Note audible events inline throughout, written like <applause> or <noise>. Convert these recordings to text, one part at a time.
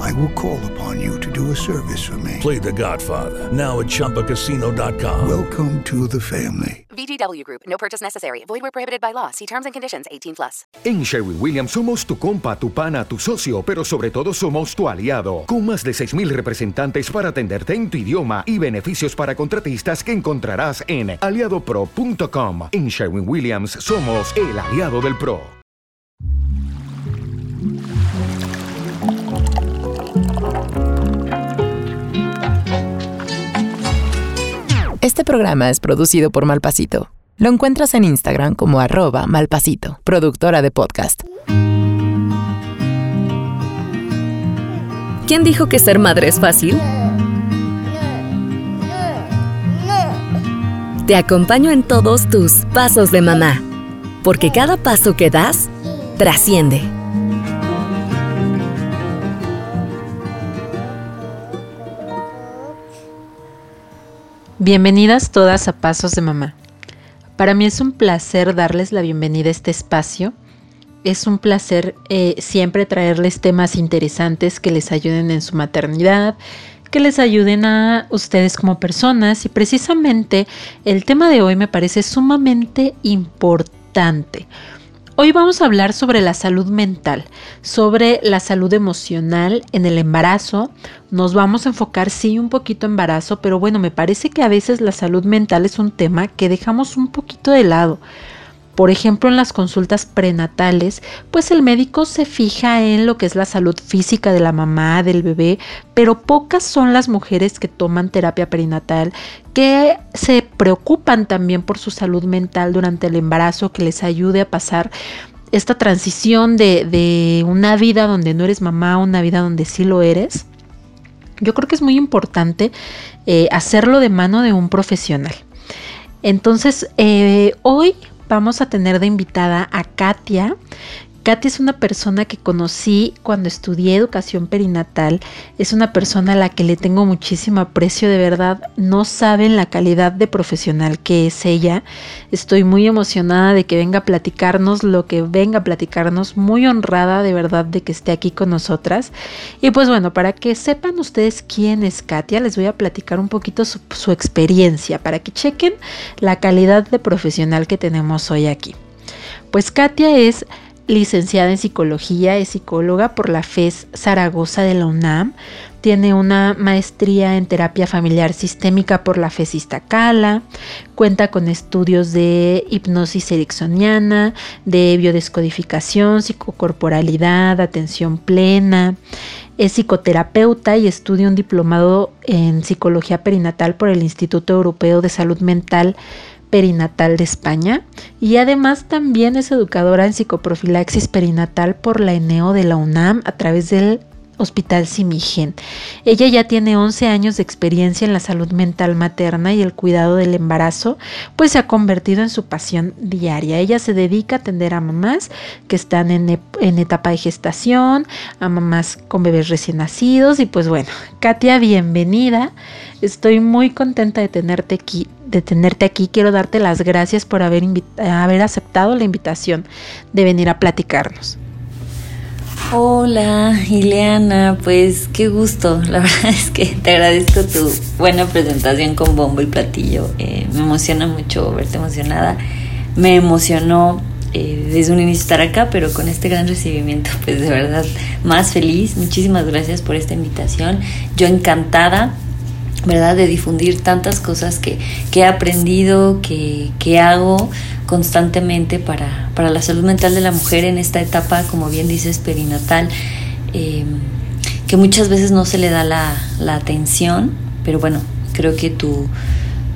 I will call upon you to do a service for me. Play The Godfather now at ChumbaCasino.com. Welcome to the family. VGW Group. No purchase necessary. Void where prohibited by law. See terms and conditions. 18 plus. En Sherwin Williams somos tu compa, tu pana, tu socio, pero sobre todo somos tu aliado. Con más de 6.000 representantes para atenderte en tu idioma y beneficios para contratistas que encontrarás en aliadopro.com. En Sherwin Williams somos el aliado del PRO. Este programa es producido por Malpasito. Lo encuentras en Instagram como arroba malpasito, productora de podcast. ¿Quién dijo que ser madre es fácil? Te acompaño en todos tus pasos de mamá, porque cada paso que das trasciende. Bienvenidas todas a Pasos de Mamá. Para mí es un placer darles la bienvenida a este espacio. Es un placer eh, siempre traerles temas interesantes que les ayuden en su maternidad, que les ayuden a ustedes como personas y precisamente el tema de hoy me parece sumamente importante Hoy vamos a hablar sobre la salud mental, sobre la salud emocional en el embarazo. Nos vamos a enfocar sí un poquito embarazo, pero bueno, me parece que a veces la salud mental es un tema que dejamos un poquito de lado. Por ejemplo, en las consultas prenatales, pues el médico se fija en lo que es la salud física de la mamá, del bebé, pero pocas son las mujeres que toman terapia perinatal, que se preocupan también por su salud mental durante el embarazo, que les ayude a pasar esta transición de, una vida donde no eres mamá a una vida donde sí lo eres. Yo creo que es muy importante eh, hacerlo de mano de un profesional. Entonces, eh, hoy vamos a tener de invitada a Katia, Katy es una persona que conocí cuando estudié educación perinatal. Es una persona a la que le tengo muchísimo aprecio, de verdad. No saben la calidad de profesional que es ella. Estoy muy emocionada de que venga a platicarnos lo que venga a platicarnos. Muy honrada, de verdad, de que esté aquí con nosotras. Y pues bueno, para que sepan ustedes quién es Katia, les voy a platicar un poquito su, su experiencia, para que chequen la calidad de profesional que tenemos hoy aquí. Pues Katia es licenciada en psicología, es psicóloga por la FES Zaragoza de la UNAM, tiene una maestría en terapia familiar sistémica por la FES Iztacala, cuenta con estudios de hipnosis ericksoniana, de biodescodificación, psicocorporalidad, atención plena, es psicoterapeuta y estudia un diplomado en psicología perinatal por el Instituto Europeo de Salud Mental perinatal de España y además también es educadora en psicoprofilaxis perinatal por la ENEO de la UNAM a través del Hospital Simigen. Ella ya tiene 11 años de experiencia en la salud mental materna y el cuidado del embarazo, pues se ha convertido en su pasión diaria. Ella se dedica a atender a mamás que están en, en etapa de gestación, a mamás con bebés recién nacidos y pues bueno, Katia, bienvenida. Estoy muy contenta de tenerte aquí, de tenerte aquí. Quiero darte las gracias por haber, haber aceptado la invitación de venir a platicarnos. Hola, Ileana, pues qué gusto. La <laughs> verdad es que te agradezco tu buena presentación con bombo y platillo. Eh, me emociona mucho verte emocionada. Me emocionó eh, desde un inicio estar acá, pero con este gran recibimiento, pues de verdad más feliz. Muchísimas gracias por esta invitación. Yo encantada ¿verdad? De difundir tantas cosas que, he aprendido, que, hago constantemente para, la salud mental de la mujer en esta etapa, como bien dices, perinatal, em, que muchas veces no se le da la, atención, pero bueno, creo que tu,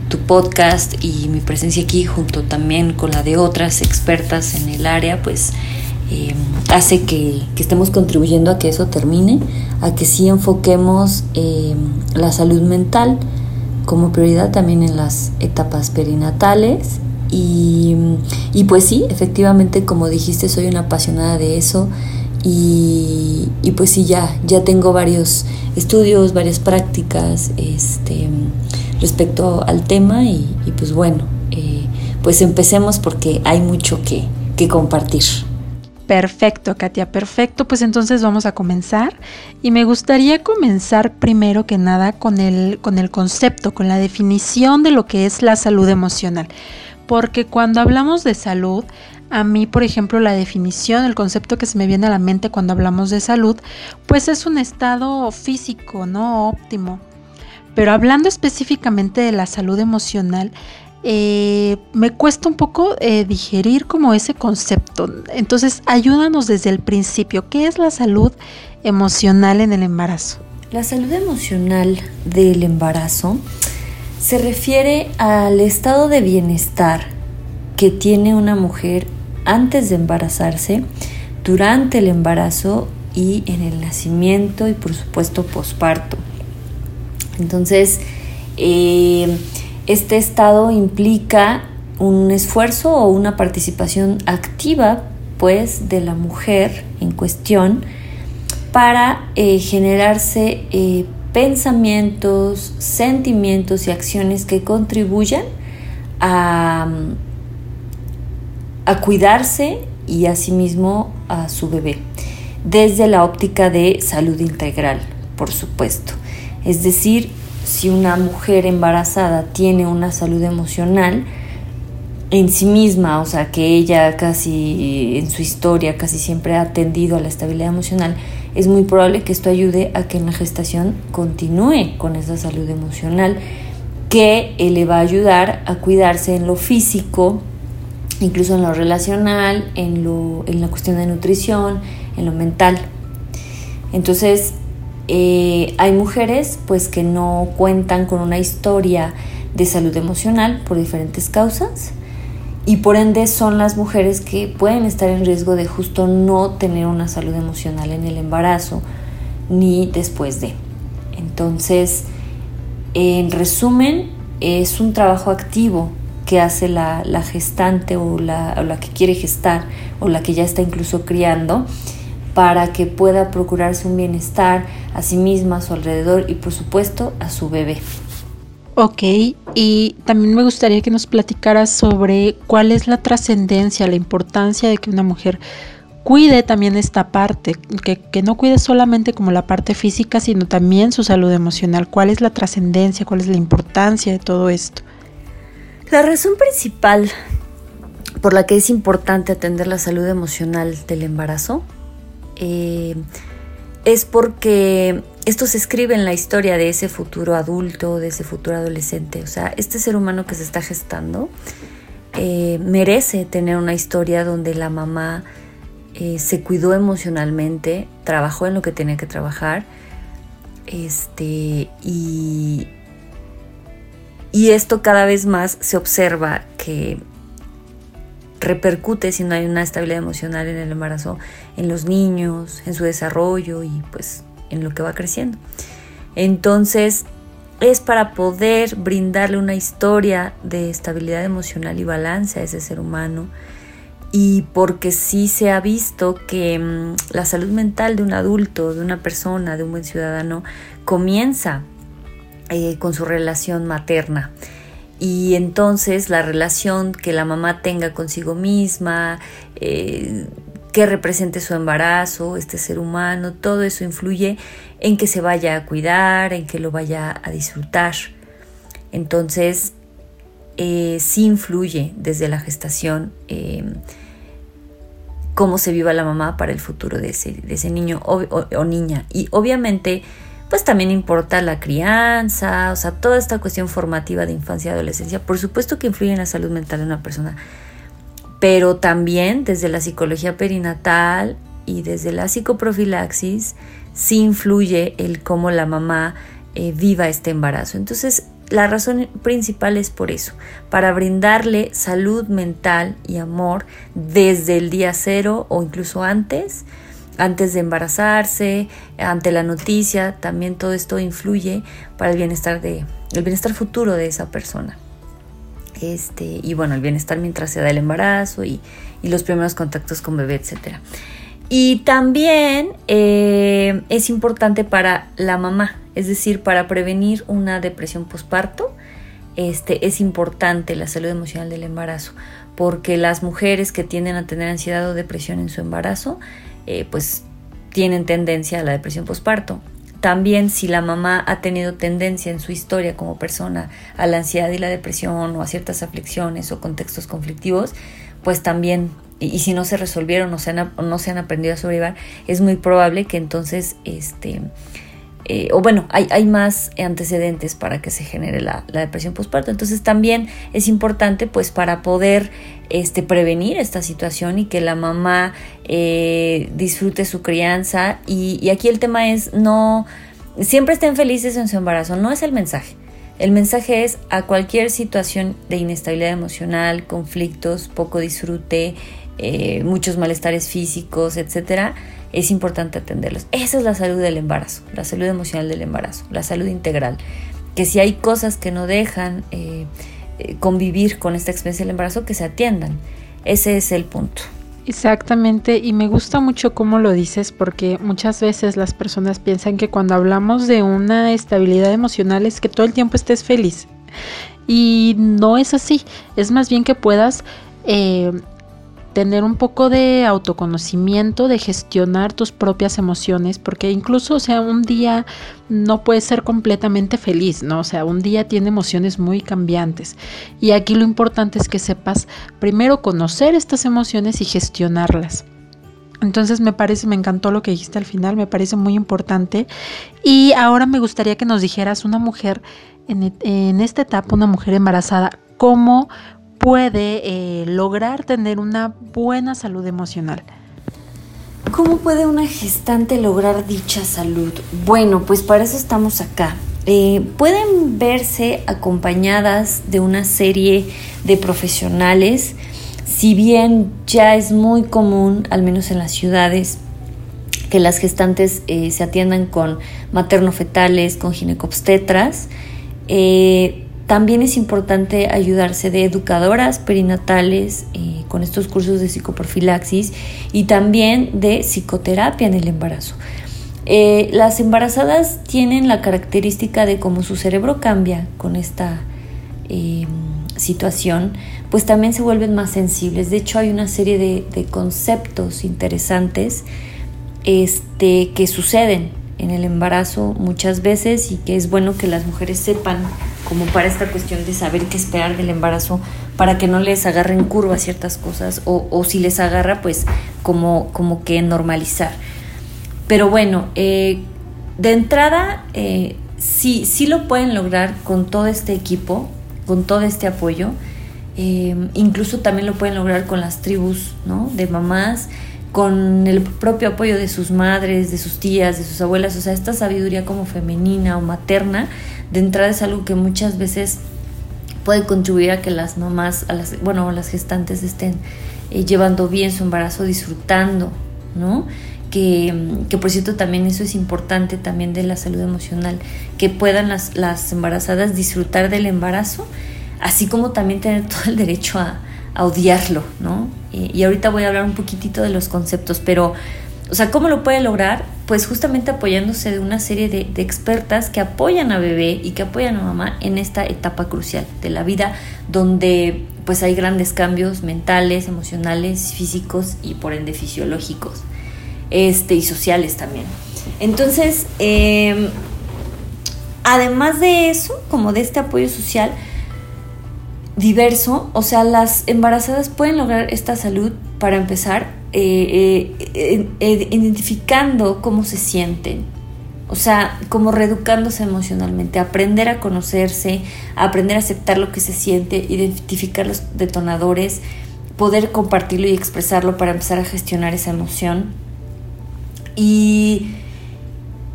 tu podcast y mi presencia aquí, junto también con la de otras expertas en el área, pues eh, hace que, estemos contribuyendo a que eso termine, a que sí enfoquemos eh, la salud mental como prioridad también en las etapas perinatales Y, y pues sí, efectivamente, como dijiste, soy una apasionada de eso. Y, y, pues sí, ya, ya tengo varios estudios, varias prácticas este, respecto al tema y, y pues bueno, eh, pues empecemos porque hay mucho que, que compartir. Perfecto, Katia, perfecto. Pues entonces vamos a comenzar. Y me gustaría comenzar primero que nada con el, con el concepto, con la definición de lo que es la salud emocional. Porque cuando hablamos de salud, a mí, por ejemplo, la definición, el concepto que se me viene a la mente cuando hablamos de salud, pues es un estado físico, ¿no? Óptimo. Pero hablando específicamente de la salud emocional, eh, me cuesta un poco eh, digerir como ese concepto. Entonces, ayúdanos desde el principio. ¿Qué es la salud emocional en el embarazo? La salud emocional del embarazo se refiere al estado de bienestar que tiene una mujer antes de embarazarse, durante el embarazo y en el nacimiento y por supuesto posparto. Entonces, eh, este estado implica un esfuerzo o una participación activa pues de la mujer en cuestión para eh, generarse eh, pensamientos, sentimientos y acciones que contribuyan a, a cuidarse y asimismo a su bebé, desde la óptica de salud integral, por supuesto. Es decir, si una mujer embarazada tiene una salud emocional en sí misma, o sea, que ella casi en su historia casi siempre ha atendido a la estabilidad emocional, es muy probable que esto ayude a que en la gestación continúe con esa salud emocional que le va a ayudar a cuidarse en lo físico, incluso en lo relacional, en, lo, en la cuestión de nutrición, en lo mental. Entonces, eh, hay mujeres pues que no cuentan con una historia de salud emocional por diferentes causas y por ende son las mujeres que pueden estar en riesgo de justo no tener una salud emocional en el embarazo ni después de. Entonces, en resumen, es un trabajo activo que hace la, gestante o la, o la que quiere gestar o la que ya está incluso criando para que pueda procurarse un bienestar a sí misma, a su alrededor y por supuesto a su bebé. Ok, y también me gustaría que nos platicaras sobre cuál es la trascendencia, la importancia de que una mujer cuide también esta parte, que, que, no cuide solamente como la parte física, sino también su salud emocional. ¿Cuál es la trascendencia, cuál es la importancia de todo esto? La razón principal por la que es importante atender la salud emocional del embarazo eh, es porque esto se escribe en la historia de ese futuro adulto, de ese futuro adolescente. O sea, este ser humano que se está gestando eh, merece tener una historia donde la mamá eh, se cuidó emocionalmente, trabajó en lo que tenía que trabajar, este, y, y esto cada vez más se observa que repercute si no hay una estabilidad emocional en el embarazo, en los niños, en su desarrollo y pues en lo que va creciendo. Entonces es para poder brindarle una historia de estabilidad emocional y balance a ese ser humano y porque sí se ha visto que mm, la salud mental de un adulto, de una persona, de un buen ciudadano, comienza eh, con su relación materna y entonces la relación que la mamá tenga consigo misma, eh, que represente su embarazo, este ser humano, todo eso influye en que se vaya a cuidar, en que lo vaya a disfrutar. Entonces, eh, sí influye desde la gestación eh, cómo se viva la mamá para el futuro de ese, niño o niña. Y obviamente pues también importa la crianza, o sea, toda esta cuestión formativa de infancia y adolescencia, por supuesto que influye en la salud mental de una persona, pero también desde la psicología perinatal y desde la psicoprofilaxis, sí influye el cómo la mamá eh, viva este embarazo. Entonces, la razón principal es por eso, para brindarle salud mental y amor desde el día cero o incluso antes, antes de embarazarse, ante la noticia, también todo esto influye para el bienestar de el bienestar futuro de esa persona. Este, y bueno, el bienestar mientras se da el embarazo y, y los primeros contactos con bebé, etcétera. Y también eh, es importante para la mamá, es decir, para prevenir una depresión posparto, este, es importante la salud emocional del embarazo, porque las mujeres que tienden a tener ansiedad o depresión en su embarazo, eh, pues tienen tendencia a la depresión posparto. También si la mamá ha tenido tendencia en su historia como persona a la ansiedad y la depresión o a ciertas aflicciones o contextos conflictivos, pues también y, si no se resolvieron o, se han, no se han aprendido a sobrevivir, es muy probable que entonces, este, eh, o bueno, hay, más antecedentes para que se genere la, depresión postparto. Entonces también es importante pues para poder este, prevenir esta situación y que la mamá eh, disfrute su crianza. Y, y aquí el tema es no, siempre estén felices en su embarazo, no es el mensaje. El mensaje es a cualquier situación de inestabilidad emocional, conflictos, poco disfrute, eh, muchos malestares físicos, etcétera, es importante atenderlos. Esa es la salud del embarazo, la salud emocional del embarazo, la salud integral. Que si hay cosas que no dejan eh, eh, convivir con esta experiencia del embarazo, que se atiendan. Ese es el punto. Exactamente, y me gusta mucho cómo lo dices porque muchas veces las personas piensan que cuando hablamos de una estabilidad emocional es que todo el tiempo estés feliz. Y no es así, es más bien que puedas tener un poco de autoconocimiento, de gestionar tus propias emociones, porque incluso, o sea, un día no puede ser completamente feliz, ¿no? O sea, un día tiene emociones muy cambiantes. Y aquí lo importante es que sepas primero conocer estas emociones y gestionarlas. Entonces me parece, me encantó lo que dijiste al final, me parece muy importante. Y ahora me gustaría que nos dijeras una mujer en, en esta etapa, una mujer embarazada, cómo puede eh, lograr tener una buena salud emocional. ¿Cómo puede una gestante lograr dicha salud? Bueno, pues para eso estamos acá. Eh, pueden verse acompañadas de una serie de profesionales, si bien ya es muy común, al menos en las ciudades, que las gestantes eh, se atiendan con materno-fetales, con ginecobstetras, también es importante ayudarse de educadoras perinatales eh, con estos cursos de psicoprofilaxis y también de psicoterapia en el embarazo. Eh, las embarazadas tienen la característica de cómo su cerebro cambia con esta em, situación, pues también se vuelven más sensibles. De hecho, hay una serie de, conceptos interesantes este, que suceden en el embarazo muchas veces y que es bueno que las mujeres sepan como para esta cuestión de saber qué esperar del embarazo para que no les agarren curva ciertas cosas o, si les agarra pues como, como que normalizar. Pero bueno, eh, de entrada eh, sí, sí lo pueden lograr con todo este equipo, con todo este apoyo. Eh, incluso también lo pueden lograr con las tribus ¿no? de mamás, con el propio apoyo de sus madres, de sus tías, de sus abuelas, o sea, esta sabiduría como femenina o materna de entrada es algo que muchas veces puede contribuir a que las mamás, a las, bueno, las gestantes estén eh, llevando bien su embarazo, disfrutando, ¿no? Que, que, por cierto también eso es importante también de la salud emocional, que puedan las, las embarazadas disfrutar del embarazo, así como también tener todo el derecho a, a odiarlo, ¿no? Y, ahorita voy a hablar un poquitito de los conceptos, pero o sea, ¿cómo lo puede lograr? Pues justamente apoyándose de una serie de, expertas que apoyan a bebé y que apoyan a mamá en esta etapa crucial de la vida donde pues hay grandes cambios mentales, emocionales, físicos y por ende fisiológicos este, y sociales también. Entonces, em, además de eso, como de este apoyo social diverso, o sea, las embarazadas pueden lograr esta salud para empezar eh, eh, identificando cómo se sienten, o sea, como reeducándose emocionalmente, aprender a conocerse, aprender a aceptar lo que se siente, identificar los detonadores, poder compartirlo y expresarlo para empezar a gestionar esa emoción. Y,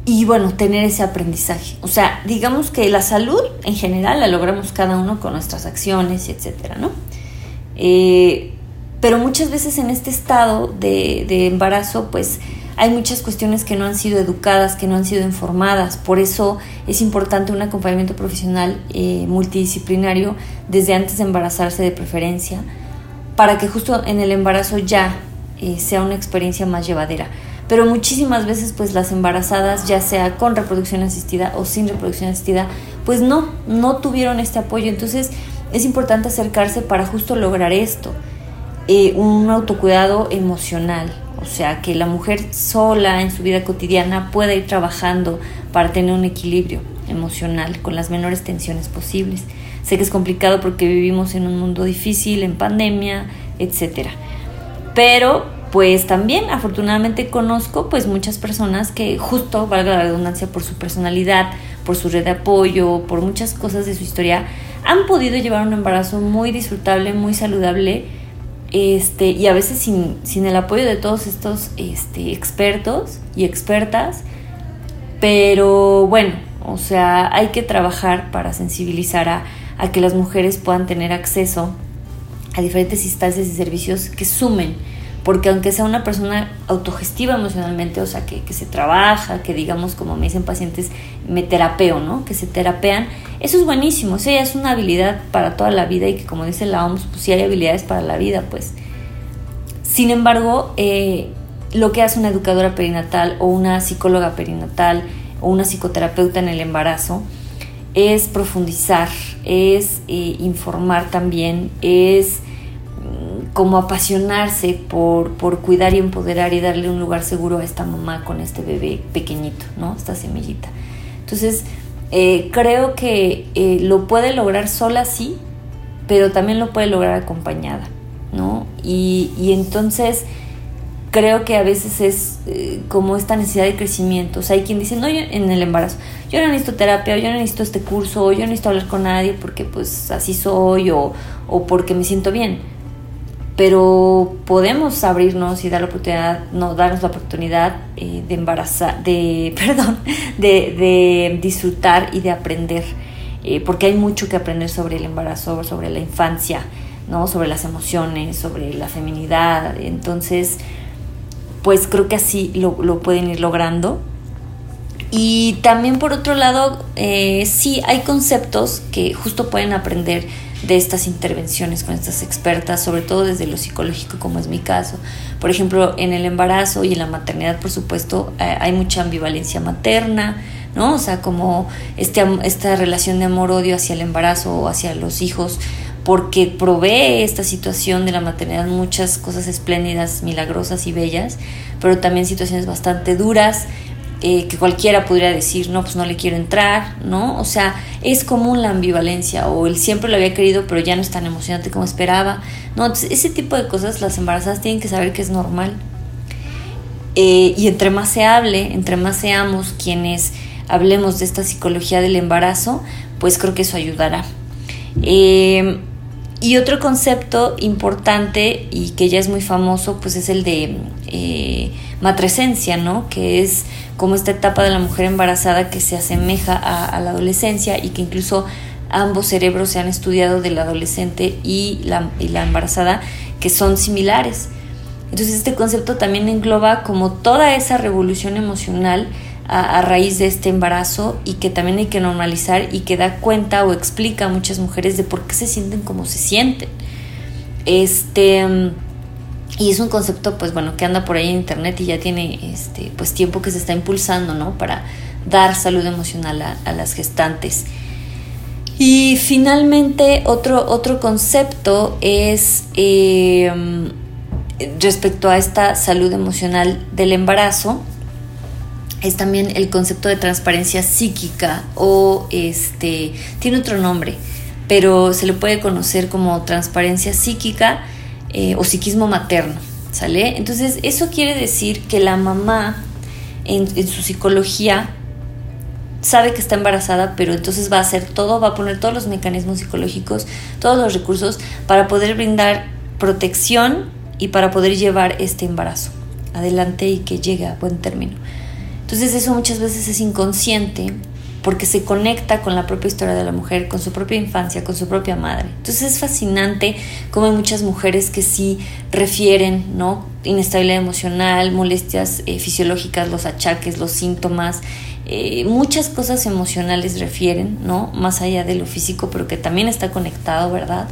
y bueno, tener ese aprendizaje. O sea, digamos que la salud en general la logramos cada uno con nuestras acciones, etcétera, ¿no? Eh, pero muchas veces en este estado de, embarazo, pues hay muchas cuestiones que no han sido educadas, que no han sido informadas. Por eso es importante un acompañamiento profesional eh, multidisciplinario desde antes de embarazarse de preferencia, para que justo en el embarazo ya eh, sea una experiencia más llevadera. Pero muchísimas veces pues las embarazadas, ya sea con reproducción asistida o sin reproducción asistida, pues no, no tuvieron este apoyo. Entonces es importante acercarse para justo lograr esto, eh, un autocuidado emocional, o sea, que la mujer sola en su vida cotidiana pueda ir trabajando para tener un equilibrio emocional con las menores tensiones posibles. Sé que es complicado porque vivimos en un mundo difícil, en pandemia, etc. Pero pues también afortunadamente conozco pues muchas personas que justo, valga la redundancia, por su personalidad, por su red de apoyo, por muchas cosas de su historia, han podido llevar un embarazo muy disfrutable, muy saludable, este, y a veces sin, sin el apoyo de todos estos este, expertos y expertas, pero bueno, o sea, hay que trabajar para sensibilizar a, a que las mujeres puedan tener acceso a diferentes instancias y servicios que sumen porque aunque sea una persona autogestiva emocionalmente, o sea, que, se trabaja, que digamos, como me dicen pacientes, me terapeo, ¿no? Que se terapean, eso es buenísimo, eso ya es una habilidad para toda la vida y que como dice la OMS, pues sí hay habilidades para la vida, pues. Sin embargo, eh, lo que hace una educadora perinatal o una psicóloga perinatal o una psicoterapeuta en el embarazo es profundizar, es eh, informar también, es como apasionarse por, por cuidar y empoderar y darle un lugar seguro a esta mamá con este bebé pequeñito, ¿no? Esta semillita. Entonces, eh, creo que eh, lo puede lograr sola, sí, pero también lo puede lograr acompañada, ¿no? Y, entonces creo que a veces es eh, como esta necesidad de crecimiento. O sea, hay quien dice, no, en el embarazo, yo no necesito terapia, yo no necesito este curso, yo no necesito hablar con nadie porque pues así soy o, o porque me siento bien pero podemos abrirnos y dar la oportunidad, no, darnos la oportunidad eh, de embarazar, de, <laughs> perdón, de, disfrutar y de aprender, eh, porque hay mucho que aprender sobre el embarazo, sobre la infancia, ¿no? sobre las emociones, sobre la feminidad, entonces, pues creo que así lo, pueden ir logrando. Y también por otro lado, eh, sí hay conceptos que justo pueden aprender de estas intervenciones con estas expertas, sobre todo desde lo psicológico, como es mi caso. Por ejemplo, en el embarazo y en la maternidad, por supuesto, eh, hay mucha ambivalencia materna, ¿no? O sea, como este, esta relación de amor-odio hacia el embarazo o hacia los hijos, porque provee esta situación de la maternidad muchas cosas espléndidas, milagrosas y bellas, pero también situaciones bastante duras, eh, que cualquiera podría decir, no, pues no le quiero entrar, ¿no? O sea, es común la ambivalencia o el siempre lo había querido pero ya no es tan emocionante como esperaba, ¿no? Ese tipo de cosas las embarazadas tienen que saber que es normal. Eh, y entre más se hable, entre más seamos quienes hablemos de esta psicología del embarazo, pues creo que eso ayudará. Eh, y otro concepto importante y que ya es muy famoso, pues es el de matresencia, ¿no? Que es como esta etapa de la mujer embarazada que se asemeja a, la adolescencia y que incluso ambos cerebros se han estudiado del adolescente y la, la embarazada que son similares. Entonces este concepto también engloba como toda esa revolución emocional a, raíz de este embarazo y que también hay que normalizar y que da cuenta o explica a muchas mujeres de por qué se sienten como se sienten. Este y es un concepto, pues bueno, que anda por ahí en internet y ya tiene este, pues tiempo que se está impulsando, ¿no? Para dar salud emocional a, las gestantes. Y finalmente, otro, otro concepto es em, respecto a esta salud emocional del embarazo, es también el concepto de transparencia psíquica o este, tiene otro nombre, pero se le puede conocer como transparencia psíquica eh, o psiquismo materno, ¿sale? Entonces, eso quiere decir que la mamá en, su psicología sabe que está embarazada, pero entonces va a hacer todo, va a poner todos los mecanismos psicológicos, todos los recursos para poder brindar protección y para poder llevar este embarazo adelante y que llegue a buen término. Entonces eso muchas veces es inconsciente porque se conecta con la propia historia de la mujer, con su propia infancia, con su propia madre. Entonces es fascinante cómo hay muchas mujeres que sí refieren, ¿no? Inestabilidad emocional, molestias eh, fisiológicas, los achaques, los síntomas, eh, muchas cosas emocionales refieren, ¿no? Más allá de lo físico, pero que también está conectado, ¿verdad?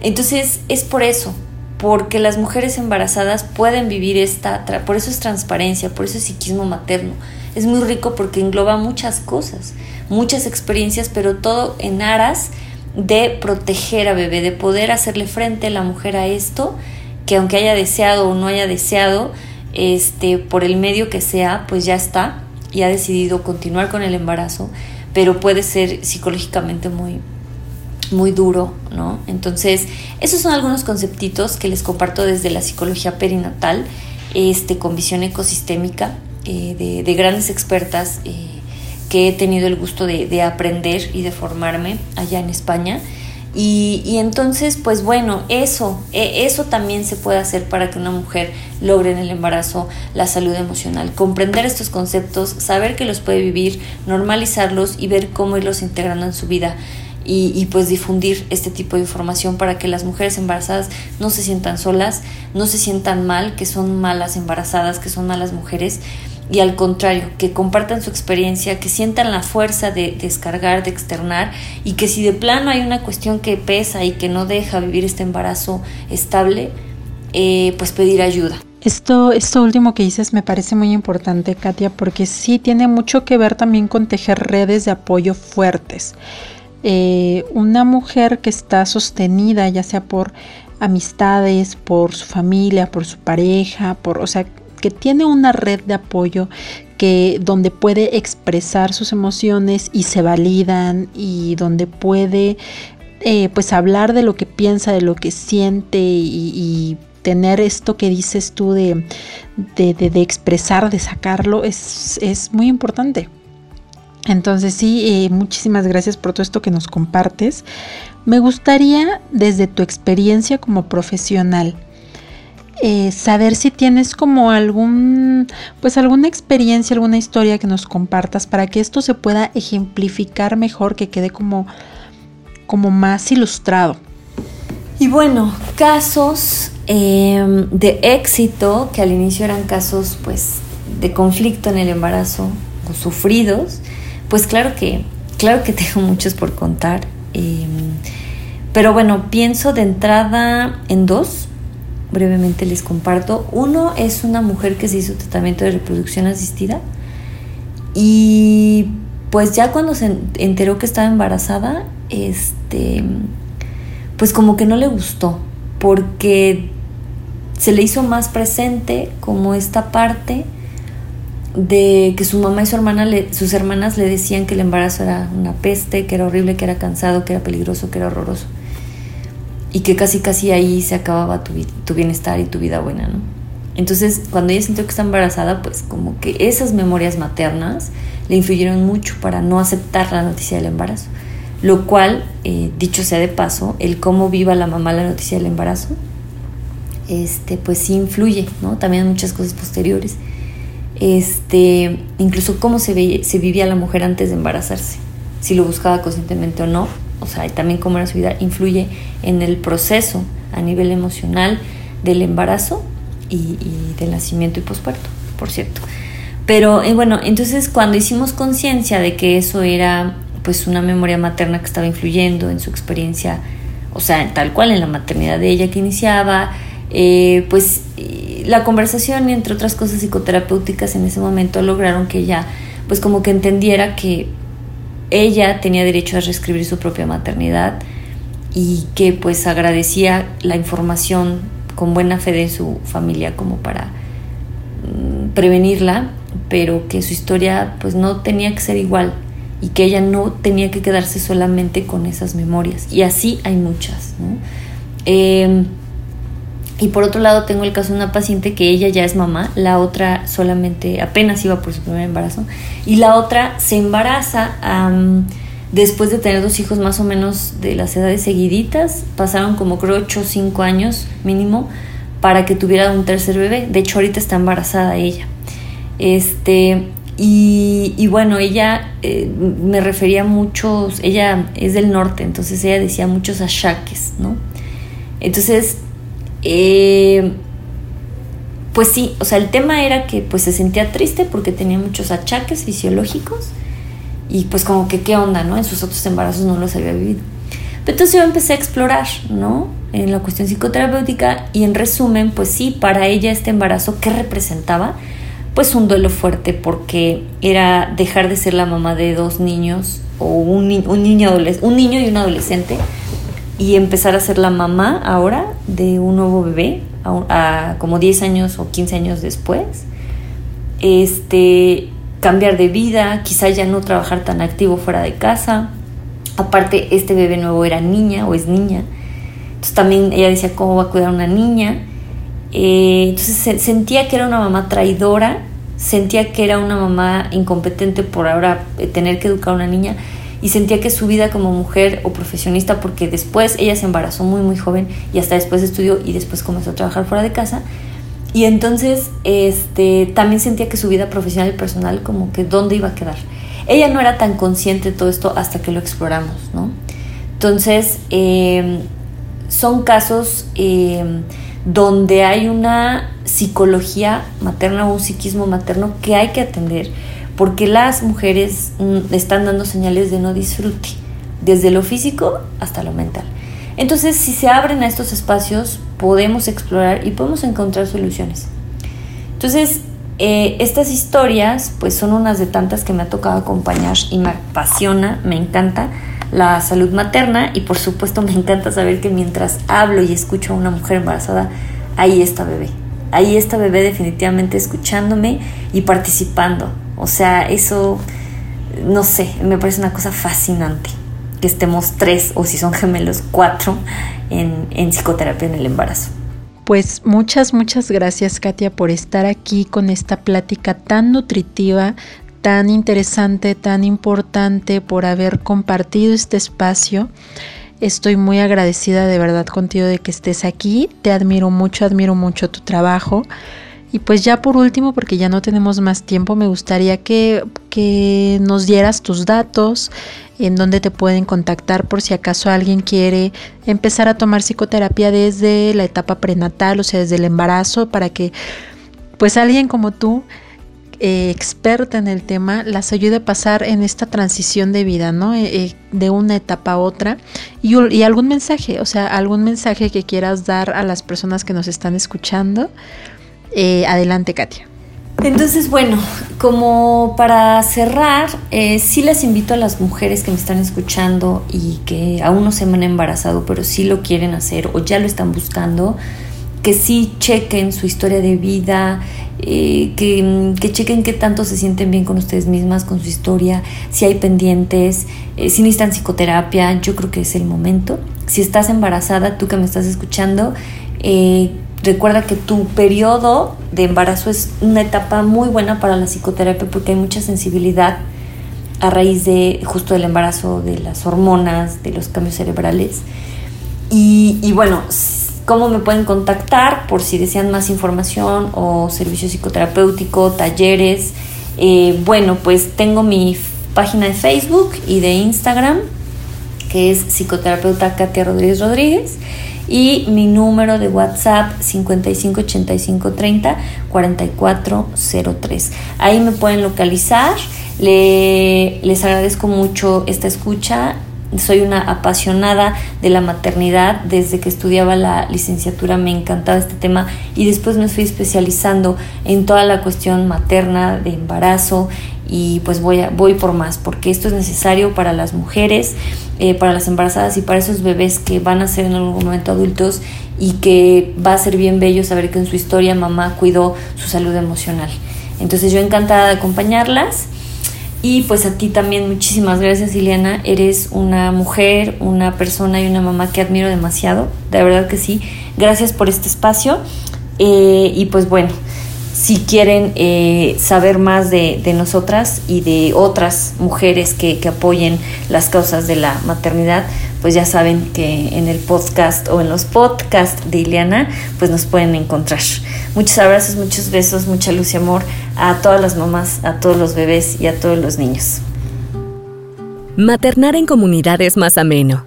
Entonces es por eso, porque las mujeres embarazadas pueden vivir esta, por eso es transparencia, por eso es psiquismo materno. Es muy rico porque engloba muchas cosas, muchas experiencias, pero todo en aras de proteger a bebé, de poder hacerle frente a la mujer a esto, que aunque haya deseado o no haya deseado, este, por el medio que sea, pues ya está y ha decidido continuar con el embarazo, pero puede ser psicológicamente muy, muy duro, ¿no? Entonces, esos son algunos conceptitos que les comparto desde la psicología perinatal, este, con visión ecosistémica eh, de, grandes expertas eh, que he tenido el gusto de, aprender y de formarme allá en España. Y, entonces, pues bueno, eso, e, eso también se puede hacer para que una mujer logre en el embarazo la salud emocional. Comprender estos conceptos, saber que los puede vivir, normalizarlos y ver cómo irlos integrando en su vida. Y, pues difundir este tipo de información para que las mujeres embarazadas no se sientan solas, no se sientan mal, que son malas embarazadas, que son malas mujeres, y al contrario, que compartan su experiencia, que sientan la fuerza de descargar, de externar y que si de plano hay una cuestión que pesa y que no deja vivir este embarazo estable, eh, pues pedir ayuda. Esto, esto último que dices me parece muy importante, Katia, porque sí tiene mucho que ver también con tejer redes de apoyo fuertes. Eh, una mujer que está sostenida, ya sea por amistades, por su familia, por su pareja, por, o sea, que tiene una red de apoyo que donde puede expresar sus emociones y se validan y donde puede eh, pues hablar de lo que piensa, de lo que siente y, tener esto que dices tú de, de, expresar, de sacarlo, es, muy importante. Entonces sí, eh, muchísimas gracias por todo esto que nos compartes. Me gustaría desde tu experiencia como profesional, eh, saber si tienes como algún, pues alguna experiencia, alguna historia que nos compartas para que esto se pueda ejemplificar mejor, que quede como, como más ilustrado. Y bueno, casos em, de éxito, que al inicio eran casos pues de conflicto en el embarazo o sufridos, pues claro que, claro que <laughs> tengo muchos por contar. Em, pero bueno, pienso de entrada en dos brevemente les comparto. Uno es una mujer que se hizo tratamiento de reproducción asistida y pues ya cuando se enteró que estaba embarazada, este, pues como que no le gustó porque se le hizo más presente como esta parte de que su mamá y su hermana sus hermanas le decían que el embarazo era una peste, que era horrible, que era cansado, que era peligroso, que era horroroso y que casi casi ahí se acababa tu, tu bienestar y tu vida buena, ¿no? Entonces, cuando ella sintió que está embarazada, pues como que esas memorias maternas le influyeron mucho para no aceptar la noticia del embarazo. Lo cual, eh, dicho sea de paso, el cómo viva la mamá la noticia del embarazo, este, pues sí influye, ¿no? También muchas cosas posteriores. Este, incluso cómo se, se vivía la mujer antes de embarazarse, si lo buscaba conscientemente o no, o sea, también cómo era su vida, influye en el proceso a nivel emocional del embarazo y, del nacimiento y posparto, por cierto. Pero eh, bueno, entonces cuando hicimos conciencia de que eso era pues una memoria materna que estaba influyendo en su experiencia, o sea, tal cual en la maternidad de ella que iniciaba, eh, pues la conversación y entre otras cosas psicoterapéuticas en ese momento lograron que ella pues como que entendiera que ella tenía derecho a reescribir su propia maternidad y que pues agradecía la información con buena fe de su familia como para mm, prevenirla, pero que su historia pues no tenía que ser igual y que ella no tenía que quedarse solamente con esas memorias. Y así hay muchas. Em, y por otro lado tengo el caso de una paciente que ella ya es mamá, la otra solamente apenas iba por su primer embarazo y la otra se embaraza después de tener dos hijos más o menos de las edades seguiditas, pasaron como creo 8 o 5 años mínimo para que tuviera un tercer bebé, de hecho ahorita está embarazada ella. Este, Y, bueno, ella eh, me refería a muchos, ella es del norte, entonces ella decía muchos achaques, ¿no? Entonces, eh, pues sí, o sea, el tema era que pues se sentía triste porque tenía muchos achaques fisiológicos y pues como que qué onda, ¿no? En sus otros embarazos no los había vivido. Pero entonces yo empecé a explorar, ¿no? En la cuestión psicoterapéutica y en resumen, pues sí, para ella este embarazo, ¿qué representaba? Pues un duelo fuerte porque era dejar de ser la mamá de dos niños o un, un niño, un niño y un adolescente y empezar a ser la mamá ahora de un nuevo bebé, a, como 10 años o 15 años después. Este, cambiar de vida, quizá ya no trabajar tan activo fuera de casa. Aparte, este bebé nuevo era niña o es niña. Entonces también ella decía, ¿cómo va a cuidar una niña? Eh, entonces sentía que era una mamá traidora, sentía que era una mamá incompetente por ahora eh, tener que educar a una niña y sentía que su vida como mujer o profesionista, porque después ella se embarazó muy muy joven y hasta después estudió y después comenzó a trabajar fuera de casa, y entonces este, también sentía que su vida profesional y personal como que dónde iba a quedar. Ella no era tan consciente de todo esto hasta que lo exploramos, ¿no? Entonces, em, son casos em, donde hay una psicología materna o un psiquismo materno que hay que atender, porque las mujeres mm, están dando señales de no disfrute, desde lo físico hasta lo mental. Entonces, si se abren a estos espacios, podemos explorar y podemos encontrar soluciones. Entonces, eh, estas historias, pues son unas de tantas que me ha tocado acompañar y me apasiona, me encanta la salud materna y por supuesto <laughs> me encanta saber que mientras hablo y escucho a una mujer embarazada, ahí está bebé. Ahí está bebé definitivamente escuchándome y participando. O sea, eso, no sé, me parece una cosa fascinante que estemos tres o si son gemelos, cuatro en, en psicoterapia en el embarazo. Pues muchas, muchas gracias Katia por estar aquí con esta plática tan nutritiva, tan interesante, tan importante, por haber compartido este espacio. Estoy muy agradecida de verdad contigo de que estés aquí. Te admiro mucho, admiro mucho tu trabajo. Y pues ya por último, porque ya no tenemos más tiempo, me gustaría que, que nos dieras tus datos, en donde te pueden contactar por si acaso alguien quiere empezar a tomar psicoterapia desde la etapa prenatal, o sea, desde el embarazo, para que pues alguien como tú, eh, experta en el tema, las ayude a pasar en esta transición de vida, ¿no? Eh, eh, de una etapa a otra. Y, y algún mensaje, o sea, algún mensaje que quieras dar a las personas que nos están escuchando. Adelante, Katia. Entonces, bueno, como para cerrar, eh, sí les invito a las mujeres que me están escuchando y que aún no se han embarazado, pero sí lo quieren hacer o ya lo están buscando, que sí chequen su historia de vida, eh, que, que, chequen qué tanto se sienten bien con ustedes mismas, con su historia, si hay pendientes, eh, si necesitan psicoterapia, yo creo que es el momento. Si estás embarazada, tú que me estás escuchando, eh, Recuerda que tu periodo de embarazo es una etapa muy buena para la psicoterapia porque hay mucha sensibilidad a raíz de justo del embarazo, de las hormonas, de los cambios cerebrales. Y, bueno, ¿cómo me pueden contactar por si desean más información o servicio psicoterapéutico, talleres? Eh, bueno, pues tengo mi página de Facebook y de Instagram, que es psicoterapeuta Katia Rodríguez Rodríguez y mi número de WhatsApp 558530 4403. Ahí me pueden localizar. les agradezco mucho esta escucha. Soy una apasionada de la maternidad. Desde que estudiaba la licenciatura me encantaba este tema y después me fui especializando en toda la cuestión materna, de embarazo y pues voy, voy por más porque esto es necesario para las mujeres eh, para las embarazadas y para esos bebés que van a ser en algún momento adultos y que va a ser bien bello saber que en su historia mamá cuidó su salud emocional. Entonces yo encantada de acompañarlas. Y pues a ti también muchísimas gracias Ileana, eres una mujer, una persona y una mamá que admiro demasiado, de verdad que sí, gracias por este espacio. Eh, y pues bueno si quieren eh, saber más de, nosotras y de otras mujeres que, apoyen las causas de la maternidad, pues ya saben que en el podcast o en los podcasts de Ileana, pues nos pueden encontrar. Muchos abrazos, muchos besos, mucha luz y amor a todas las mamás, a todos los bebés y a todos los niños. Maternar en comunidad es más ameno.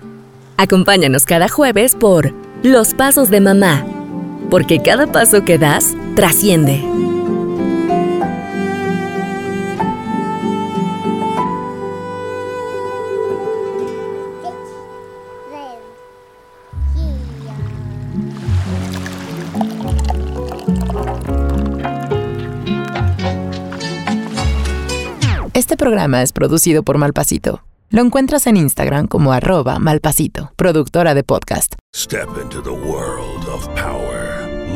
Acompáñanos cada jueves por Los Pasos de Mamá, porque cada paso que das trasciende. Este programa es producido por Malpasito. Lo encuentras en Instagram como arroba malpasito, productora de podcast. Step into the world of power,